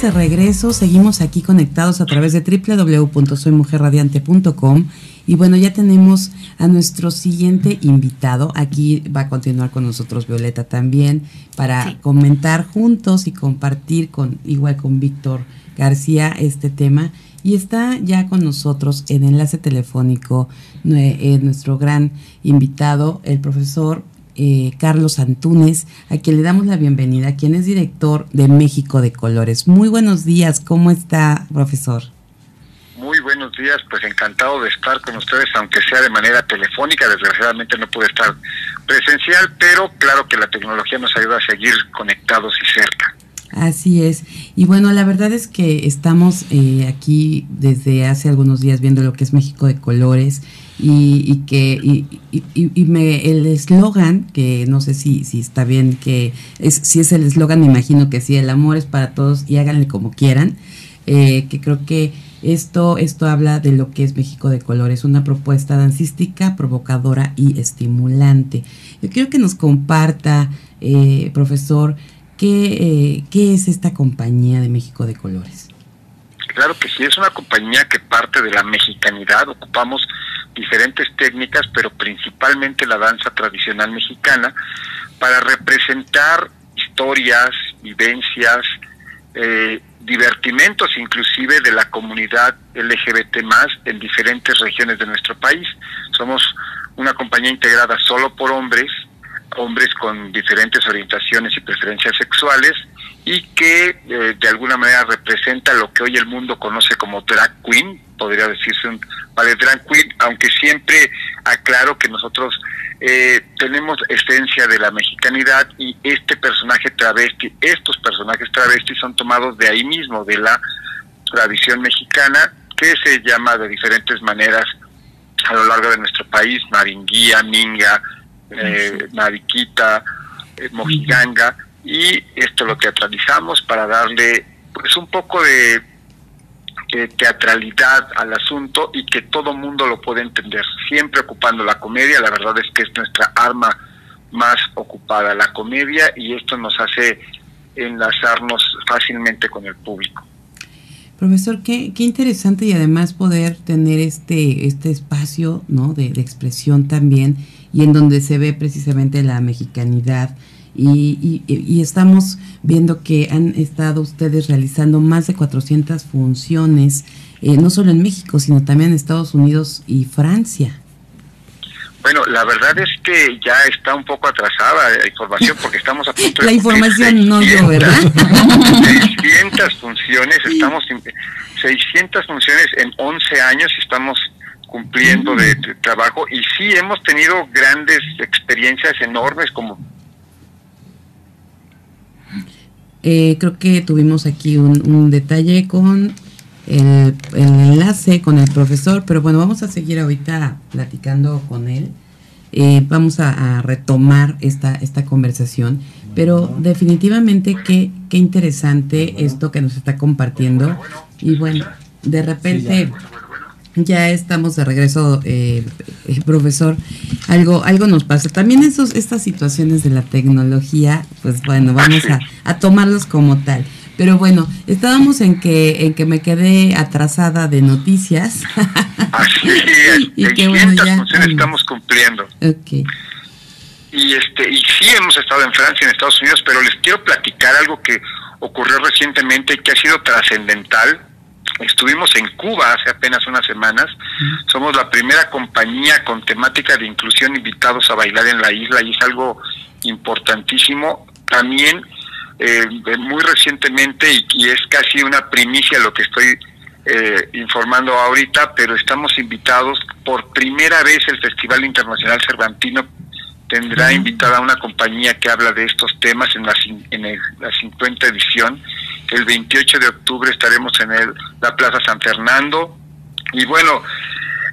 estamos de regreso, seguimos aquí conectados a través de www.soymujerradiante.com y bueno, ya tenemos a nuestro siguiente invitado. Aquí va a continuar con nosotros Violeta también para comentar juntos y compartir con igual con Víctor García este tema. Y está ya con nosotros en enlace telefónico eh, nuestro gran invitado, el profesor eh, Carlos Antunes, a quien le damos la bienvenida, quien es director de México de Colores. Muy buenos días, ¿cómo está, profesor? Muy buenos días, pues encantado de estar con ustedes, aunque sea de manera telefónica, desgraciadamente no pude estar presencial, pero claro que la tecnología nos ayuda a seguir conectados y cerca. Así es. Y bueno, la verdad es que estamos eh, aquí desde hace algunos días viendo lo que es México de Colores y, que y, me, el eslogan, que no sé si, si está bien, que es, si es el eslogan, me imagino que sí, el amor es para todos y háganle como quieran, eh, que creo que esto, esto habla de lo que es México de Colores, una propuesta dancística, provocadora y estimulante. Yo quiero que nos comparta, eh, profesor, qué, eh, es esta compañía de México de Colores. Claro que sí, es una compañía que parte de la mexicanidad, ocupamos diferentes técnicas, pero principalmente la danza tradicional mexicana, para representar historias, vivencias, eh, divertimentos inclusive de la comunidad LGBT más en diferentes regiones de nuestro país. Somos una compañía integrada solo por hombres, hombres con diferentes orientaciones y preferencias sexuales, y que eh, de alguna manera representa lo que hoy el mundo conoce como drag queen, podría decirse un ballet drag queen, aunque siempre aclaro que nosotros eh, tenemos esencia de la mexicanidad y este personaje travesti, estos personajes travestis son tomados de ahí mismo, de la tradición mexicana, que se llama de diferentes maneras a lo largo de nuestro país, maringuía, minga, eh, mariquita, eh, mojiganga, y esto lo teatralizamos para darle pues un poco de, teatralidad al asunto y que todo mundo lo pueda entender, siempre ocupando la comedia, la verdad es que es nuestra arma más ocupada, la comedia, y esto nos hace enlazarnos fácilmente con el público. Profesor, qué, qué interesante y además poder tener este, este espacio ¿no? de, de expresión también y en donde se ve precisamente la mexicanidad, y, y, estamos viendo que han estado ustedes realizando más de 400 funciones, eh, no solo en México, sino también en Estados Unidos y Francia. Bueno, la verdad es que ya está un poco atrasada la información porque estamos a punto de... La información no yo, ¿verdad? 600 funciones, estamos 600 funciones en 11 años y estamos cumpliendo de, de, trabajo y sí hemos tenido grandes experiencias enormes como Eh, creo que tuvimos aquí un, detalle con el, enlace con el profesor, pero bueno, vamos a seguir ahorita platicando con él. Eh, vamos a, retomar esta, esta conversación, pero definitivamente qué, qué interesante esto que nos está compartiendo. Y bueno, de repente ya estamos de regreso, eh, eh, profesor. Algo, algo nos pasa. También esos, estas situaciones de la tecnología, pues bueno, vamos a, a tomarlos como tal. Pero bueno, estábamos en que, en que me quedé atrasada de noticias. Así es. y que bueno, ya estamos cumpliendo. Okay. Y este, y sí hemos estado en Francia, en Estados Unidos, pero les quiero platicar algo que ocurrió recientemente y que ha sido trascendental Estuvimos en Cuba hace apenas unas semanas. Somos la primera compañía con temática de inclusión invitados a bailar en la isla y es algo importantísimo. También eh, muy recientemente, y, es casi una primicia lo que estoy eh, informando ahorita, pero estamos invitados por primera vez el Festival Internacional Cervantino tendrá invitada a una compañía que habla de estos temas en la, en la 50 edición el 28 de octubre estaremos en el, la Plaza San Fernando. Y bueno,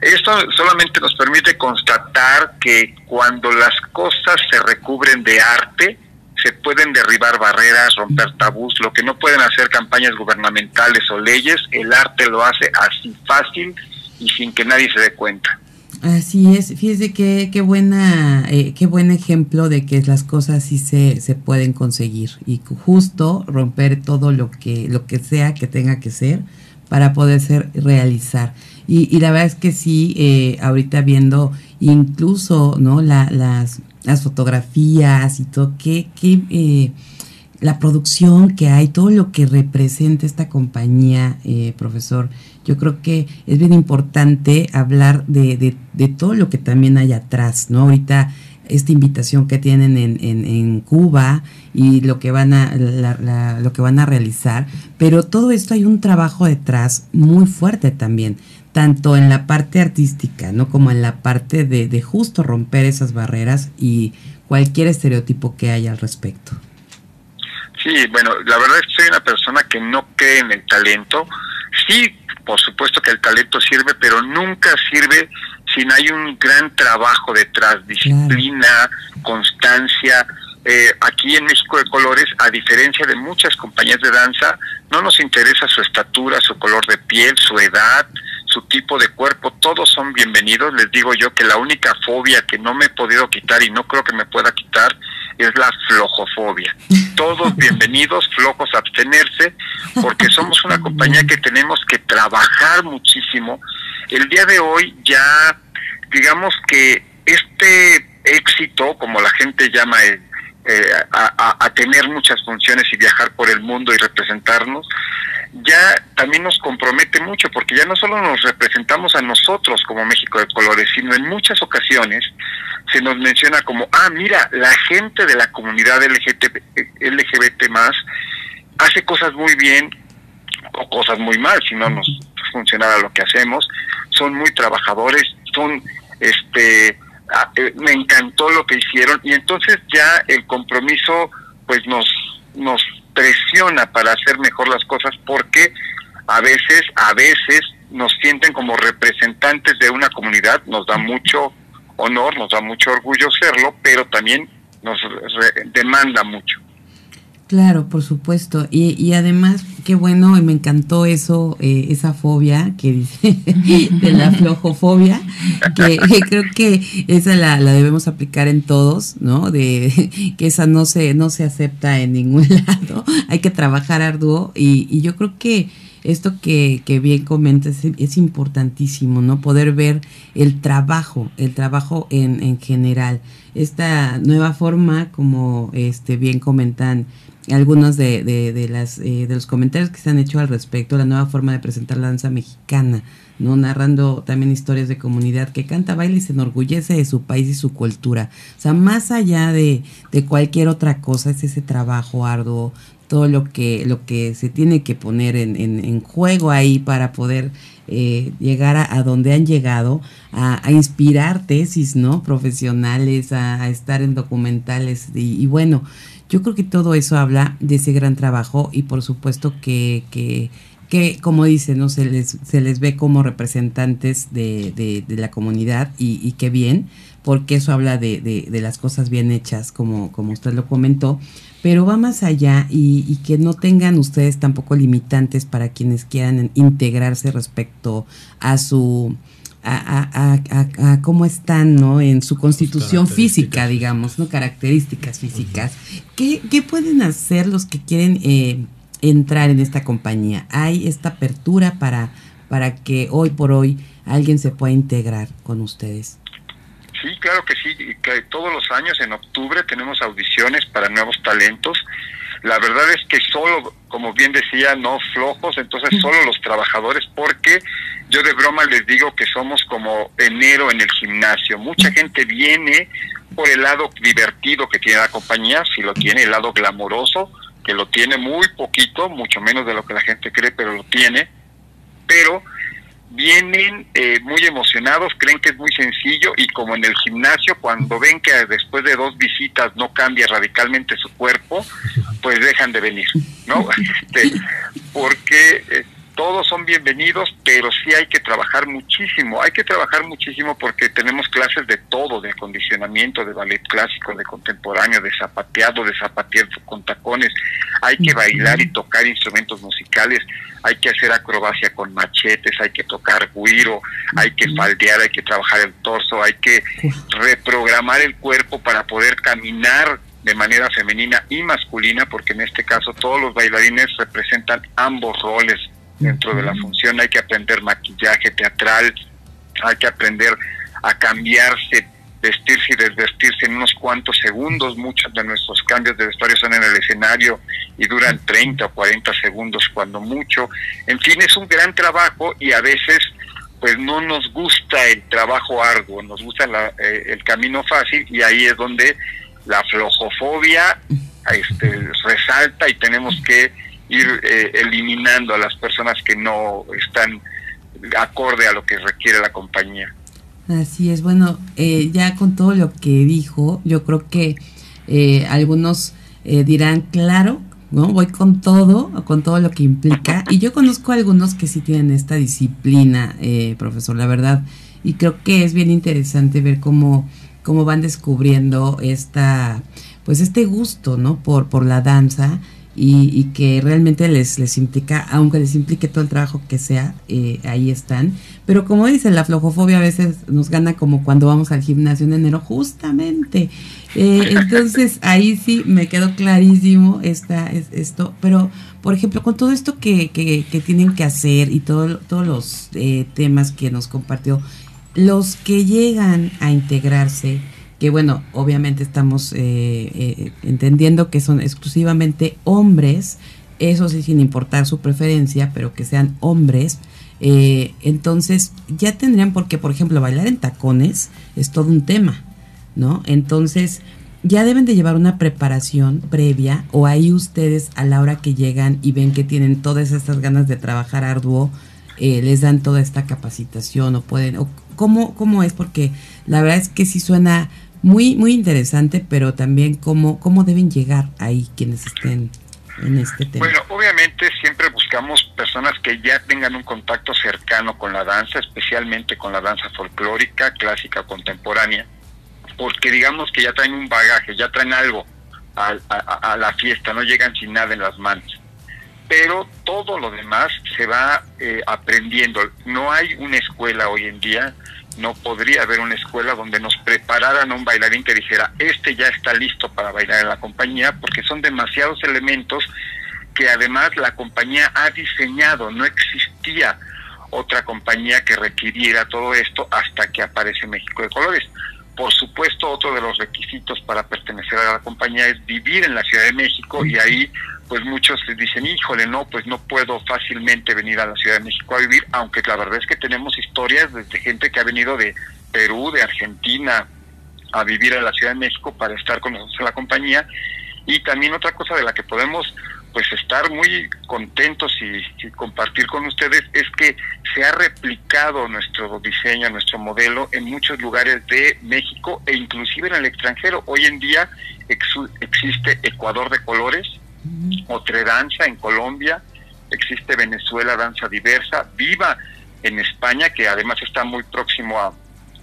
esto solamente nos permite constatar que cuando las cosas se recubren de arte, se pueden derribar barreras, romper tabús, lo que no pueden hacer campañas gubernamentales o leyes, el arte lo hace así fácil y sin que nadie se dé cuenta. Así es, fíjese que qué buena, eh, qué buen ejemplo de que las cosas sí se, se pueden conseguir y justo romper todo lo que, lo que sea que tenga que ser para poderse realizar. Y, y la verdad es que sí, eh, ahorita viendo incluso no la, las, las fotografías y todo, que, que eh, la producción que hay, todo lo que representa esta compañía, eh, profesor, yo creo que es bien importante hablar de, de, de, todo lo que también hay atrás, ¿no? Ahorita esta invitación que tienen en, en, en Cuba y lo que van a la, lo que van a realizar, pero todo esto hay un trabajo detrás muy fuerte también, tanto en la parte artística, ¿no? Como en la parte de, de justo romper esas barreras y cualquier estereotipo que haya al respecto. Sí, bueno, la verdad es que soy una persona que no cree en el talento. Sí, por supuesto que el talento sirve, pero nunca sirve si no hay un gran trabajo detrás, disciplina, constancia. Eh, aquí en México de Colores, a diferencia de muchas compañías de danza, no nos interesa su estatura, su color de piel, su edad, su tipo de cuerpo, todos son bienvenidos. Les digo yo que la única fobia que no me he podido quitar y no creo que me pueda quitar es la flojofobia. Todos bienvenidos, flojos abstenerse, porque somos una compañía que tenemos que trabajar muchísimo. El día de hoy ya, digamos que este éxito, como la gente llama eh, a, a, a, tener muchas funciones y viajar por el mundo y representarnos, ya también nos compromete mucho, porque ya no solo nos representamos a nosotros como México de Colores, sino en muchas ocasiones se nos menciona como, ah, mira, la gente de la comunidad LGBT, LGBT más hace cosas muy bien o cosas muy mal, si no nos funcionara lo que hacemos, son muy trabajadores, son, este, me encantó lo que hicieron y entonces ya el compromiso pues nos, nos presiona para hacer mejor las cosas porque a veces, a veces nos sienten como representantes de una comunidad, nos da mucho honor, nos da mucho orgullo serlo, pero también nos demanda mucho. Claro, por supuesto. Y, y además, qué bueno, me encantó eso, eh, esa fobia que dice, de la flojofobia, que, que, creo que esa la, la, debemos aplicar en todos, ¿no? De que esa no se, no se acepta en ningún lado. Hay que trabajar arduo y, y yo creo que esto que, que bien comentas es, importantísimo, ¿no? Poder ver el trabajo, el trabajo en, en general. Esta nueva forma, como este bien comentan algunos de, de, de las eh, de los comentarios que se han hecho al respecto, la nueva forma de presentar la danza mexicana, no narrando también historias de comunidad que canta, baila y se enorgullece de su país y su cultura. O sea, más allá de, de cualquier otra cosa, es ese trabajo arduo, todo lo que, lo que se tiene que poner en, en, en juego ahí para poder eh, llegar a, a, donde han llegado, a, a, inspirar tesis, ¿no? Profesionales, a, a estar en documentales y, y, bueno, yo creo que todo eso habla de ese gran trabajo y por supuesto que, que, que como dicen, ¿no? Se les, se les ve como representantes de, de, la comunidad y, y qué bien, porque eso habla de, de, de las cosas bien hechas, como, como usted lo comentó pero va más allá y, y, que no tengan ustedes tampoco limitantes para quienes quieran integrarse respecto a su a, a, a, a cómo están no en su constitución física digamos no características físicas. Uh -huh. ¿Qué, ¿Qué, pueden hacer los que quieren eh, entrar en esta compañía hay esta apertura para para que hoy por hoy alguien se pueda integrar con ustedes Sí, claro que sí, que todos los años en octubre tenemos audiciones para nuevos talentos. La verdad es que solo, como bien decía, no flojos, entonces solo los trabajadores, porque yo de broma les digo que somos como enero en el gimnasio. Mucha gente viene por el lado divertido que tiene la compañía, si lo tiene, el lado glamoroso, que lo tiene muy poquito, mucho menos de lo que la gente cree, pero lo tiene. Pero vienen eh, muy emocionados, creen que es muy sencillo y como en el gimnasio, cuando ven que después de dos visitas no cambia radicalmente su cuerpo, pues dejan de venir, ¿no? Este, porque eh, todos son bienvenidos, pero sí hay que trabajar muchísimo, hay que trabajar muchísimo porque tenemos clases de todo, de acondicionamiento, de ballet clásico, de contemporáneo, de zapateado, de zapateado con tacones, hay que bailar y tocar instrumentos musicales, hay que hacer acrobacia con machetes, hay que tocar guiro, hay que faldear, hay que trabajar el torso, hay que reprogramar el cuerpo para poder caminar de manera femenina y masculina, porque en este caso todos los bailarines representan ambos roles, dentro de la función, hay que aprender maquillaje teatral, hay que aprender a cambiarse, vestirse y desvestirse en unos cuantos segundos. Muchos de nuestros cambios de vestuario son en el escenario y duran 30 o 40 segundos cuando mucho. En fin, es un gran trabajo y a veces pues no nos gusta el trabajo arduo, nos gusta eh, el camino fácil y ahí es donde la flojofobia este, resalta y tenemos que ir eh, eliminando a las personas que no están acorde a lo que requiere la compañía. Así es, bueno, eh, ya con todo lo que dijo, yo creo que eh, algunos dirán, claro, ¿no? Voy con todo, con todo lo que implica. Y yo conozco a algunos que sí tienen esta disciplina, profesor, la verdad. Y creo que es bien interesante ver cómo, cómo van descubriendo esta, pues este gusto, ¿no? Por, por la danza y, que realmente les, les implica, aunque les implique todo el trabajo que sea, eh, ahí están. Pero como dicen, la flojofobia a veces nos gana como cuando vamos al gimnasio en enero, justamente. Eh, entonces ahí sí me quedó clarísimo esta, esto. Pero, por ejemplo, con todo esto que, que, que tienen que hacer y todo, todos los eh, temas que nos compartió, los que llegan a integrarse, que bueno, obviamente estamos eh, eh, entendiendo que son exclusivamente hombres, eso sí sin importar su preferencia, pero que sean hombres, eh, entonces ya tendrían porque, por ejemplo, bailar en tacones es todo un tema, ¿no? Entonces ya deben de llevar una preparación previa o ahí ustedes a la hora que llegan y ven que tienen todas estas ganas de trabajar arduo, les dan toda esta capacitación o pueden, o cómo, cómo es, porque la verdad es que sí suena muy, muy interesante, pero también cómo, cómo deben llegar ahí quienes estén en este tema. Bueno, obviamente siempre buscamos personas que ya tengan un contacto cercano con la danza, especialmente con la danza folclórica, clásica, contemporánea, porque digamos que ya traen un bagaje, ya traen algo a, la fiesta, no llegan sin nada en las manos. Pero todo lo demás se va eh, aprendiendo. No hay una escuela hoy en día no podría haber una escuela donde nos prepararan un bailarín que dijera, este ya está listo para bailar en la compañía, porque son demasiados elementos que además la compañía ha diseñado, no existía otra compañía que requiriera todo esto hasta que aparece México de Colores. Por supuesto, otro de los requisitos para pertenecer a la compañía es vivir en la Ciudad de México y ahí pues muchos dicen, híjole, no, pues no puedo fácilmente venir a la Ciudad de México a vivir, aunque la verdad es que tenemos historias desde gente que ha venido de Perú, de Argentina, a vivir a la Ciudad de México para estar con nosotros en la compañía. Y también otra cosa de la que podemos pues estar muy contentos y, compartir con ustedes es que se ha replicado nuestro diseño, nuestro modelo en muchos lugares de México e inclusive en el extranjero. Hoy en día existe Ecuador de Colores, otra Danza en Colombia, existe Venezuela Danza Diversa, Viva en España, que además está muy próximo a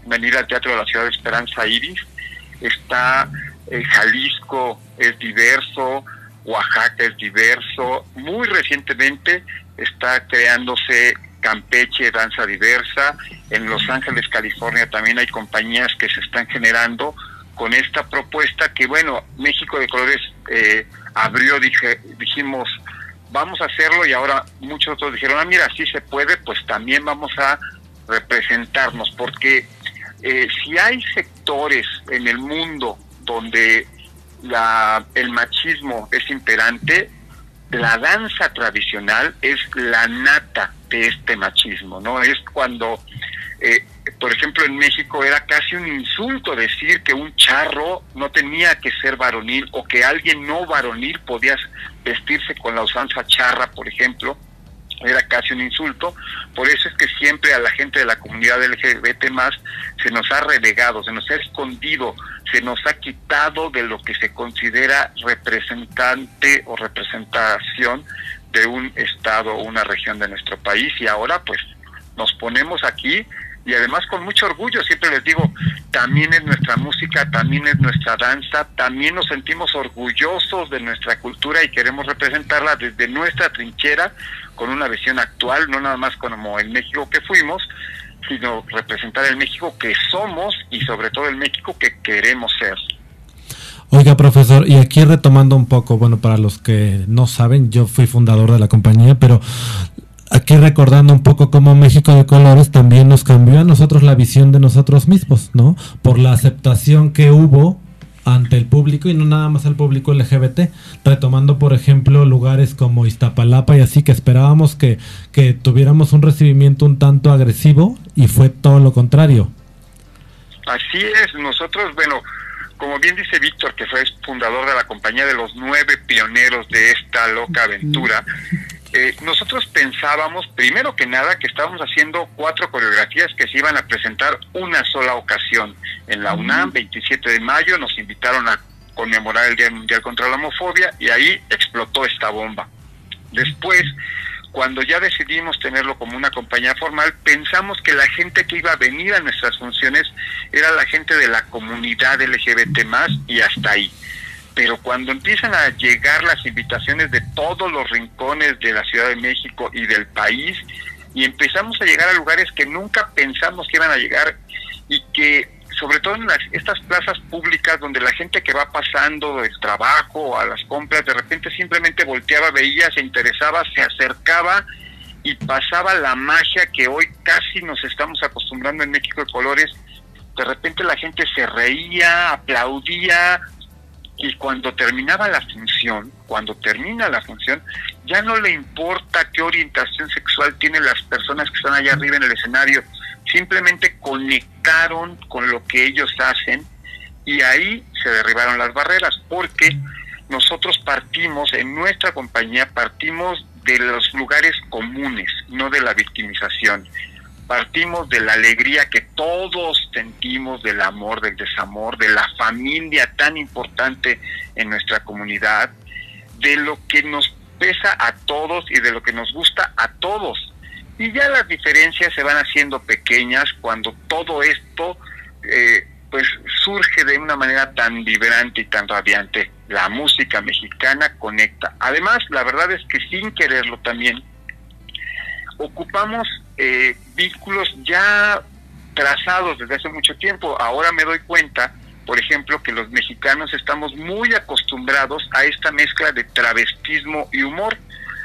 venir al Teatro de la Ciudad de Esperanza Iris, está eh, Jalisco es diverso, Oaxaca es diverso, muy recientemente está creándose Campeche Danza Diversa, en Los Ángeles, California también hay compañías que se están generando con esta propuesta que bueno, México de Colores eh, abrió, dijimos, vamos a hacerlo y ahora muchos otros dijeron, ah, mira, si se puede, pues también vamos a representarnos, porque eh, si hay sectores en el mundo donde la, el machismo es imperante, la danza tradicional es la nata de este machismo, ¿no? Es cuando eh, por ejemplo, en México era casi un insulto decir que un charro no tenía que ser varonil o que alguien no varonil podía vestirse con la usanza charra, por ejemplo, era casi un insulto. Por eso es que siempre a la gente de la comunidad LGBT más se nos ha relegado, se nos ha escondido, se nos ha quitado de lo que se considera representante o representación de un estado o una región de nuestro país y ahora pues nos ponemos aquí y además con mucho orgullo, siempre les digo, también es nuestra música, también es nuestra danza, también nos sentimos orgullosos de nuestra cultura y queremos representarla desde nuestra trinchera con una visión actual, no nada más como el México que fuimos, sino representar el México que somos y sobre todo el México que queremos ser. Oiga, profesor, y aquí retomando un poco, bueno, para los que no saben, yo fui fundador de la compañía, pero aquí recordando un poco cómo México de Colores también nos cambió a nosotros la visión de nosotros mismos, ¿no? Por la aceptación que hubo ante el público y no nada más al público LGBT, retomando por ejemplo lugares como Iztapalapa y así que esperábamos que, que tuviéramos un recibimiento un tanto agresivo y fue todo lo contrario. Así es, nosotros, bueno, como bien dice Víctor, que fue fundador de la compañía de los nueve pioneros de esta loca aventura, eh, nosotros pensábamos, primero que nada, que estábamos haciendo cuatro coreografías que se iban a presentar una sola ocasión. En la UNAM, 27 de mayo, nos invitaron a conmemorar el Día Mundial contra la Homofobia y ahí explotó esta bomba. Después, cuando ya decidimos tenerlo como una compañía formal, pensamos que la gente que iba a venir a nuestras funciones era la gente de la comunidad LGBT más y hasta ahí pero cuando empiezan a llegar las invitaciones de todos los rincones de la Ciudad de México y del país, y empezamos a llegar a lugares que nunca pensamos que iban a llegar y que sobre todo en las, estas plazas públicas donde la gente que va pasando del trabajo a las compras, de repente simplemente volteaba, veía, se interesaba, se acercaba y pasaba la magia que hoy casi nos estamos acostumbrando en México de colores. De repente la gente se reía, aplaudía, y cuando terminaba la función, cuando termina la función, ya no le importa qué orientación sexual tienen las personas que están allá arriba en el escenario, simplemente conectaron con lo que ellos hacen y ahí se derribaron las barreras, porque nosotros partimos, en nuestra compañía, partimos de los lugares comunes, no de la victimización partimos de la alegría que todos sentimos del amor, del desamor, de la familia tan importante en nuestra comunidad, de lo que nos pesa a todos y de lo que nos gusta a todos. Y ya las diferencias se van haciendo pequeñas cuando todo esto eh, pues surge de una manera tan vibrante y tan radiante. La música mexicana conecta. Además, la verdad es que sin quererlo también, ocupamos eh, vínculos ya trazados desde hace mucho tiempo. Ahora me doy cuenta, por ejemplo, que los mexicanos estamos muy acostumbrados a esta mezcla de travestismo y humor.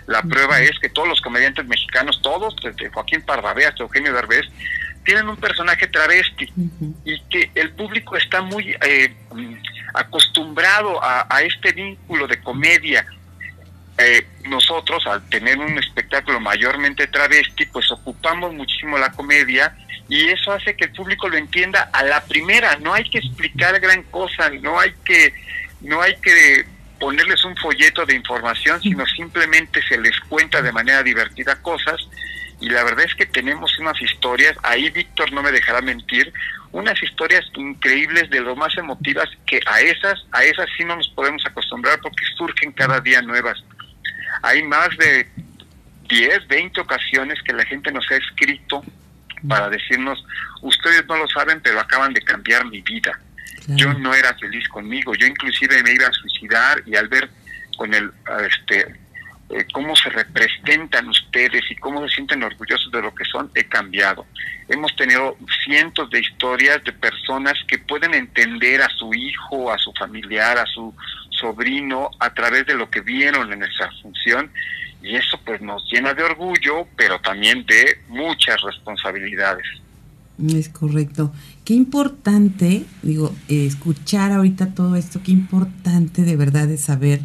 La prueba es que todos los comediantes mexicanos, todos, desde Joaquín Pardavé hasta Eugenio Derbez, tienen un personaje travesti y que el público está muy eh, acostumbrado a, a, este vínculo de comedia eh, nosotros al tener un espectáculo mayormente travesti, pues ocupamos muchísimo la comedia y eso hace que el público lo entienda a la primera. No hay que explicar gran cosa, no hay que, no hay que ponerles un folleto de información, sino simplemente se les cuenta de manera divertida cosas. Y la verdad es que tenemos unas historias, ahí Víctor no me dejará mentir, unas historias increíbles de lo más emotivas que a esas, a esas sí no nos podemos acostumbrar porque surgen cada día nuevas. Hay más de 10, 20 ocasiones que la gente nos ha escrito para decirnos, ustedes no lo saben, pero acaban de cambiar mi vida. Yo no era feliz conmigo, yo inclusive me iba a suicidar y al ver con el este eh, cómo se representan ustedes y cómo se sienten orgullosos de lo que son, he cambiado. Hemos tenido cientos de historias de personas que pueden entender a su hijo, a su familiar, a su sobrino a través de lo que vieron en esa función y eso pues nos llena de orgullo, pero también de muchas responsabilidades. Es correcto. Qué importante, digo, escuchar ahorita todo esto, qué importante de verdad es saber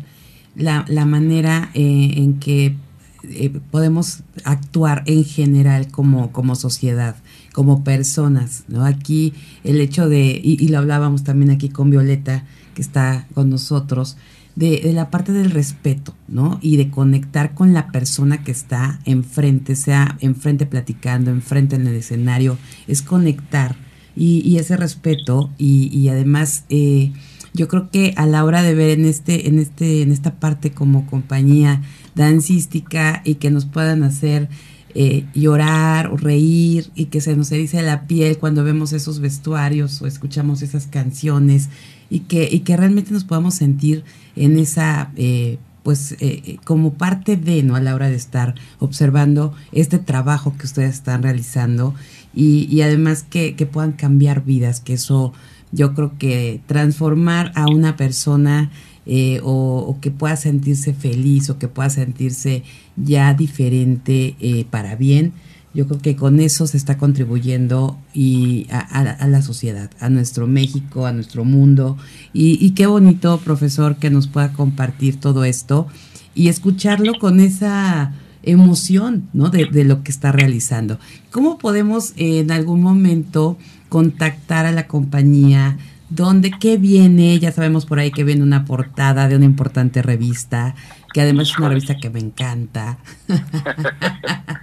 la, la manera eh, en que eh, podemos actuar en general como, como sociedad, como personas, ¿no? Aquí el hecho de, y lo hablábamos también aquí con Violeta, que está con nosotros, de, la parte del respeto, ¿no? Y de conectar con la persona que está enfrente, sea enfrente platicando, enfrente en el escenario, es conectar y, ese respeto y, además eh, yo creo que a la hora de ver en este, en este, en esta parte como compañía dancística y que nos puedan hacer eh, llorar o reír y que se nos erice la piel cuando vemos esos vestuarios o escuchamos esas canciones y que, y que realmente nos podamos sentir en esa, eh, pues eh, eh, como parte de, ¿no? A la hora de estar observando este trabajo que ustedes están realizando y, y además que, que puedan cambiar vidas, que eso yo creo que transformar a una persona eh, o, que pueda sentirse feliz o que pueda sentirse ya diferente eh, para bien. Yo creo que con eso se está contribuyendo y a, la sociedad, a nuestro México, a nuestro mundo. Y, qué bonito, profesor, que nos pueda compartir todo esto y escucharlo con esa emoción ¿no? de, de lo que está realizando. ¿Cómo podemos en algún momento contactar a la compañía? ¿Dónde? ¿Qué viene? Ya sabemos por ahí que viene una portada de una importante revista, que además es una revista que me encanta.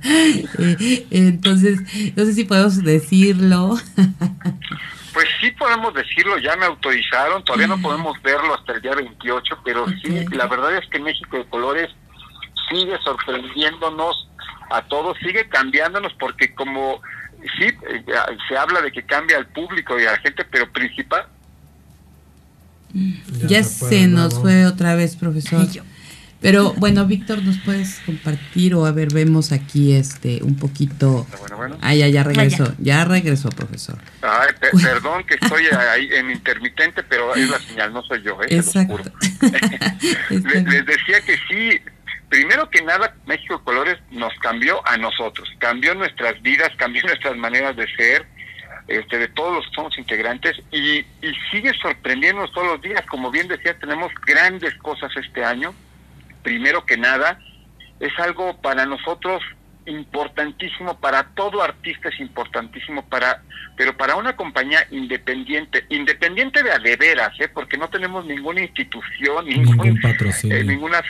Eh, entonces, no sé si podemos decirlo. Pues sí podemos decirlo, ya me autorizaron, todavía no podemos verlo hasta el día 28, pero sí, la verdad es que México de Colores sigue sorprendiéndonos a todos, sigue cambiándonos porque como sí, eh, se habla de que cambia al público y a la gente, pero principal. Ya, se, nos fue otra vez, profesor. Pero bueno, Víctor, ¿nos puedes compartir o a ver, vemos aquí este un poquito... Bueno, bueno. Ah, ya, ya regresó, ya, regresó, profesor. Ay, perdón que estoy ahí en intermitente, pero es la señal, no soy yo, ¿eh? Exacto. les decía que sí, primero que nada, México Colores nos cambió a nosotros, cambió nuestras vidas, cambió nuestras maneras de ser, este, de todos los que somos integrantes y, y sigue sorprendiéndonos todos los días. Como bien decía, tenemos grandes cosas este año. Primero que nada, es algo para nosotros importantísimo para todo artista es importantísimo para pero para una compañía independiente independiente de adeveras ¿eh? porque no tenemos ninguna institución ningún, eh, ninguna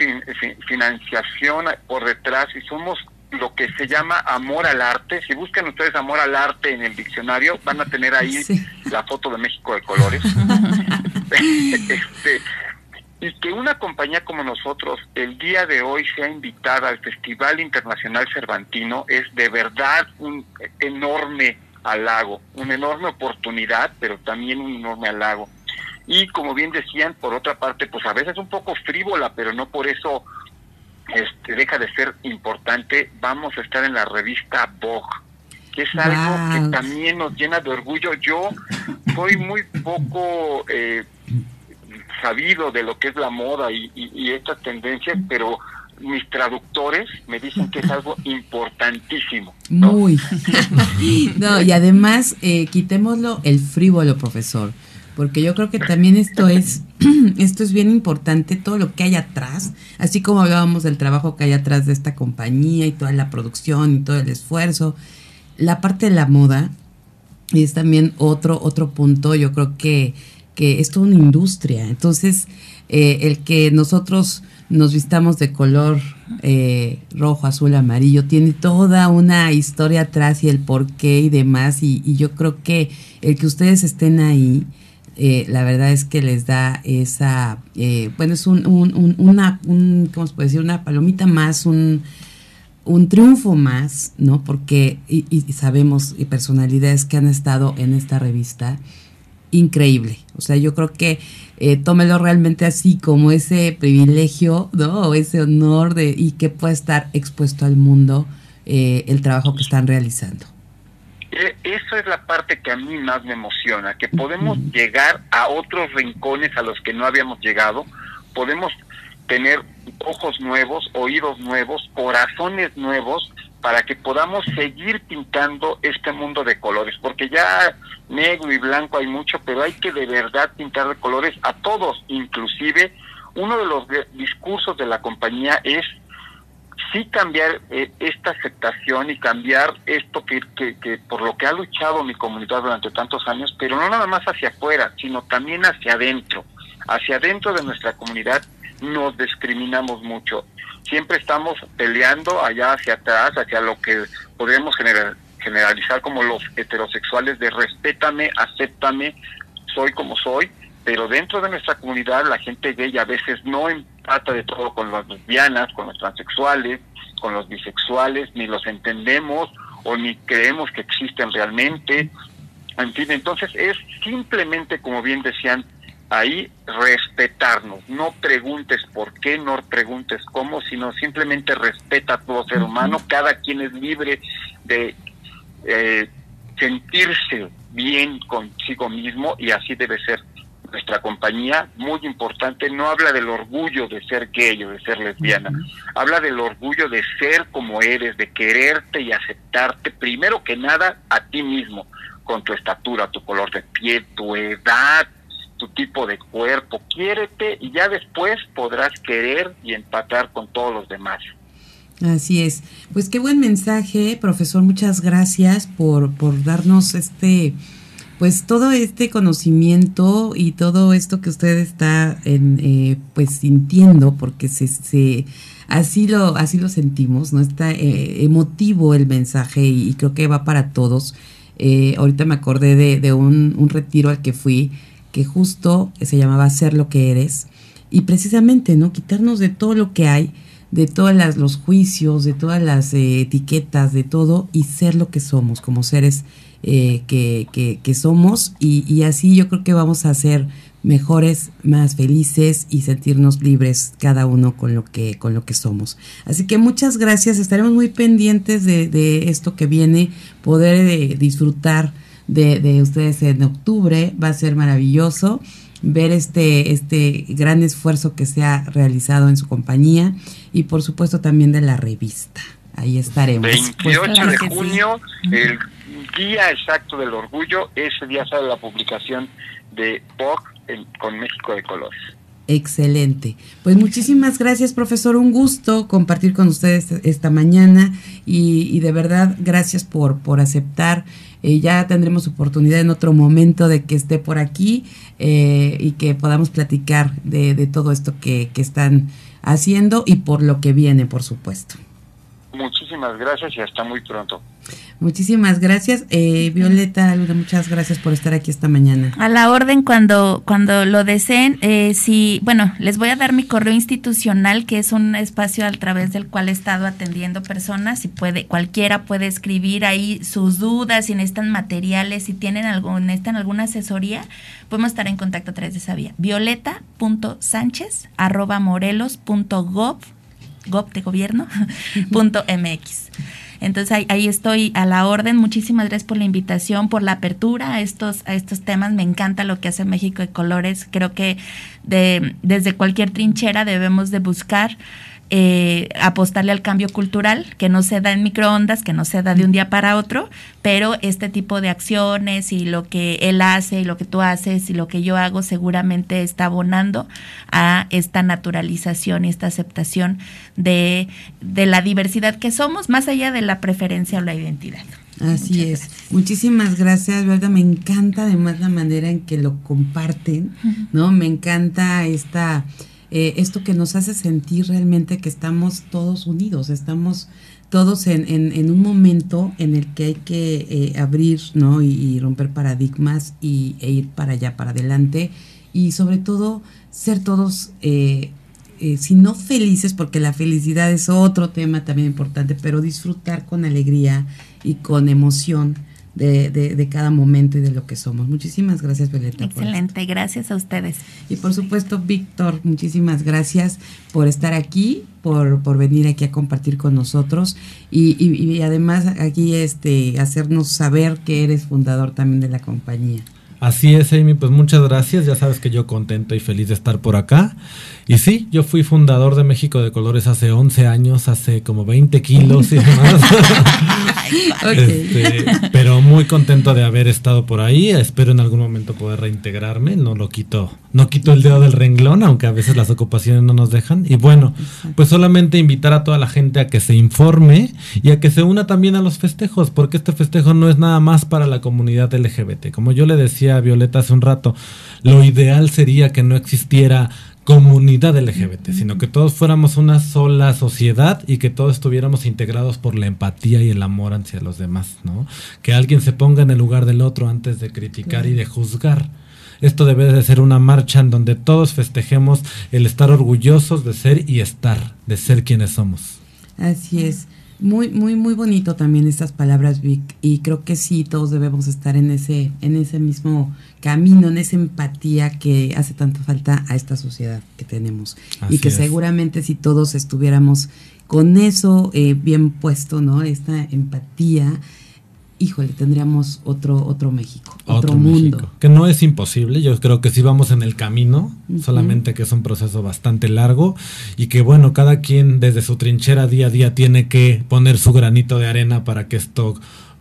financiación por detrás y somos lo que se llama amor al arte. Si buscan ustedes amor al arte en el diccionario van a tener ahí la foto de México de colores. Este y que una compañía como nosotros el día de hoy sea invitada al Festival Internacional Cervantino es de verdad un enorme halago, una enorme oportunidad, pero también un enorme halago. Y como bien decían, por otra parte, pues a veces un poco frívola, pero no por eso este, deja de ser importante. Vamos a estar en la revista Vogue, que es algo que también nos llena de orgullo. Yo soy muy poco... Eh, sabido de lo que es la moda y, y, estas tendencias, pero mis traductores me dicen que es algo importantísimo. Muy. no, y además, eh, quitémoslo el frívolo, profesor, porque yo creo que también esto es, esto es bien importante, todo lo que hay atrás, así como hablábamos del trabajo que hay atrás de esta compañía y toda la producción y todo el esfuerzo, la parte de la moda es también otro, otro punto, yo creo que que es toda una industria. Entonces, eh, el que nosotros nos vistamos de color eh, rojo, azul, amarillo, tiene toda una historia atrás y el porqué y demás. Y, yo creo que el que ustedes estén ahí, eh, la verdad es que les da esa, bueno, es un, una, ¿cómo se puede decir? Una palomita más, un, un triunfo más, ¿no? Porque, y, y sabemos, y personalidades que han estado en esta revista, increíble. O sea, yo creo que eh, tómelo realmente así como ese privilegio, ¿no? O ese honor de y que pueda estar expuesto al mundo eh, el trabajo que están realizando. E, eso es la parte que a mí más me emociona, que podemos llegar a otros rincones a los que no habíamos llegado, podemos tener ojos nuevos, oídos nuevos, corazones nuevos, para que podamos seguir pintando este mundo de colores, porque ya negro y blanco hay mucho, pero hay que de verdad pintar de colores a todos, inclusive uno de los discursos de la compañía es sí cambiar eh, esta aceptación y cambiar esto que, que, que, por lo que ha luchado mi comunidad durante tantos años, pero no nada más hacia afuera, sino también hacia adentro. Hacia adentro de nuestra comunidad nos discriminamos mucho siempre estamos peleando allá hacia atrás, hacia lo que podríamos generalizar como los heterosexuales de respétame, acéptame, soy como soy, pero dentro de nuestra comunidad la gente gay a veces no empata de todo con las lesbianas, con los transexuales, con los bisexuales, ni los entendemos o ni creemos que existen realmente. En fin, entonces es simplemente, como bien decían ahí, respetarnos. No preguntes por qué, no preguntes cómo, sino simplemente respeta a todo ser humano. Cada quien es libre de eh, sentirse bien consigo mismo y así debe ser nuestra compañía, muy importante, no habla del orgullo de ser gay o de ser lesbiana, habla del orgullo de ser como eres, de quererte y aceptarte, primero que nada, a ti mismo, con tu estatura, tu color de piel, tu edad, tu tipo de cuerpo, quiérete y ya después podrás querer y empatar con todos los demás. Así es. Pues qué buen mensaje, profesor. Muchas gracias por, por darnos este pues todo este conocimiento y todo esto que usted está en, eh, pues sintiendo, porque se, se, así lo así lo sentimos, no está eh, emotivo el mensaje y, creo que va para todos. Eh, ahorita me acordé de, de un, un, retiro al que fui que justo se llamaba Ser lo que eres. Y precisamente no quitarnos de todo lo que hay de todos los juicios, de todas las etiquetas, de todo y ser lo que somos como seres eh, que, que, somos. Y, así yo creo que vamos a ser mejores, más felices y sentirnos libres cada uno con lo que, con lo que somos. Así que muchas gracias, estaremos muy pendientes de, de esto que viene, poder eh, disfrutar de, de ustedes en octubre, va a ser maravilloso ver este, este gran esfuerzo que se ha realizado en su compañía y por supuesto también de la revista. Ahí estaremos. 28 pues de junio, el día exacto del orgullo, ese día sale la publicación de POC con México de Colores. Excelente. Pues muchísimas gracias, profesor. Un gusto compartir con ustedes esta mañana y, de verdad gracias por, por aceptar. Eh, ya tendremos oportunidad en otro momento de que esté por aquí eh, y que podamos platicar de, todo esto que, que están haciendo y por lo que viene, por supuesto. Muchísimas gracias y hasta muy pronto. Muchísimas gracias. Eh, Violeta, muchas gracias por estar aquí esta mañana. A la orden cuando, cuando lo deseen. Eh, si, bueno, les voy a dar mi correo institucional, que es un espacio a través del cual he estado atendiendo personas. Si puede, cualquiera puede escribir ahí sus dudas, si necesitan materiales, si tienen algún, necesitan alguna asesoría, podemos estar en contacto a través de esa vía. Violeta.sánchez arroba morelos.gov gov de gobierno punto mx. Entonces ahí, ahí, estoy a la orden. Muchísimas gracias por la invitación, por la apertura a estos, a estos temas. Me encanta lo que hace México de Colores. Creo que de, desde cualquier trinchera debemos de buscar eh, apostarle al cambio cultural, que no se da en microondas, que no se da de un día para otro, pero este tipo de acciones y lo que él hace y lo que tú haces y lo que yo hago seguramente está abonando a esta naturalización y esta aceptación de, de la diversidad que somos, más allá de la preferencia o la identidad. Así es. Muchísimas gracias, ¿verdad? Me encanta además la manera en que lo comparten, ¿no? Me encanta esta eh, esto que nos hace sentir realmente que estamos todos unidos, estamos todos en, en, un momento en el que hay que eh, abrir ¿no? Y, romper paradigmas y, e ir para allá, para adelante y sobre todo ser todos, eh, si no felices, porque la felicidad es otro tema también importante, pero disfrutar con alegría y con emoción de, de, cada momento y de lo que somos. Muchísimas gracias, Violeta. Excelente, gracias a ustedes. Y por supuesto, Víctor, muchísimas gracias por estar aquí, por, por venir aquí a compartir con nosotros y, y, además aquí este, hacernos saber que eres fundador también de la compañía. Así es, Amy, pues muchas gracias. Ya sabes que yo contento y feliz de estar por acá. Y sí, yo fui fundador de México de Colores hace 11 años, hace como 20 kilos y demás. Este, pero muy contento de haber estado por ahí. Espero en algún momento poder reintegrarme. No lo quito, no quito el dedo del renglón, aunque a veces las ocupaciones no nos dejan. Y bueno, pues solamente invitar a toda la gente a que se informe y a que se una también a los festejos, porque este festejo no es nada más para la comunidad LGBT. Como yo le decía a Violeta hace un rato, lo ideal sería que no existiera comunidad LGBT, sino que todos fuéramos una sola sociedad y que todos estuviéramos integrados por la empatía y el amor hacia los demás, ¿no? Que alguien se ponga en el lugar del otro antes de criticar y de juzgar. Esto debe de ser una marcha en donde todos festejemos el estar orgullosos de ser y estar, de ser quienes somos. Así es. Muy, muy, muy bonito también estas palabras, Vic, y creo que sí, todos debemos estar en ese, en ese mismo camino, en esa empatía que hace tanta falta a esta sociedad que tenemos. y que seguramente si todos estuviéramos con eso eh, bien puesto, ¿no? Esta empatía, híjole, tendríamos otro, otro México, otro, mundo. Que no es imposible, yo creo que sí vamos en el camino, solamente que es un proceso bastante largo y que bueno, cada quien desde su trinchera día a día tiene que poner su granito de arena para que esto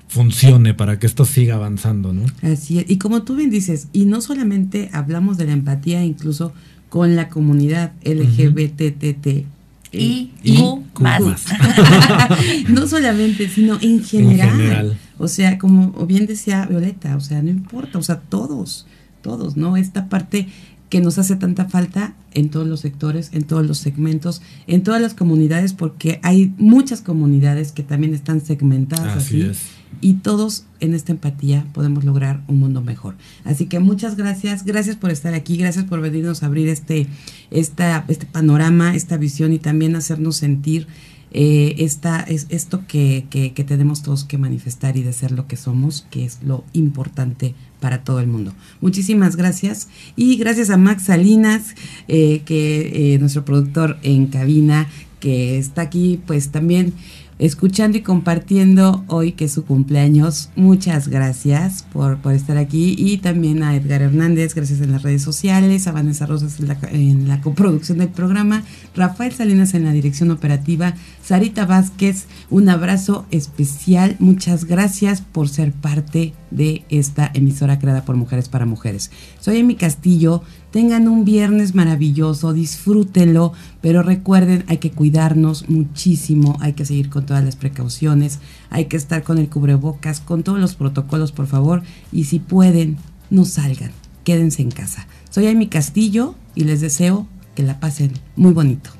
funcione, para que esto siga avanzando, ¿no? Así es, y como tú bien dices, y no solamente hablamos de la empatía incluso con la comunidad LGBTT y, y, más. no solamente, sino en general. O sea, como bien decía Violeta, o sea, no importa, o sea, todos, todos, ¿no? Esta parte que nos hace tanta falta en todos los sectores, en todos los segmentos, en todas las comunidades, porque hay muchas comunidades que también están segmentadas así. así y todos en esta empatía podemos lograr un mundo mejor. Así que muchas gracias, gracias por estar aquí, gracias por venirnos a abrir este, esta, este panorama, esta visión y también hacernos sentir eh, esta, es, esto que, que, tenemos todos que manifestar y de ser lo que somos, que es lo importante para todo el mundo. Muchísimas gracias y gracias a Max Salinas, eh, que eh, nuestro productor en cabina, que está aquí pues también escuchando y compartiendo hoy que es su cumpleaños. Muchas gracias por, por estar aquí y también a Edgar Hernández, gracias en las redes sociales, a Vanessa Rosas en la, en la coproducción del programa, Rafael Salinas en la dirección operativa, Sarita Vázquez, un abrazo especial, muchas gracias por ser parte de esta emisora creada por Mujeres para Mujeres. Soy Emi Castillo, tengan un viernes maravilloso, disfrútenlo, pero recuerden, hay que cuidarnos muchísimo, hay que seguir con todas las precauciones, hay que estar con el cubrebocas, con todos los protocolos, por favor, y si pueden, no salgan, quédense en casa. Soy Amy Castillo y les deseo que la pasen muy bonito.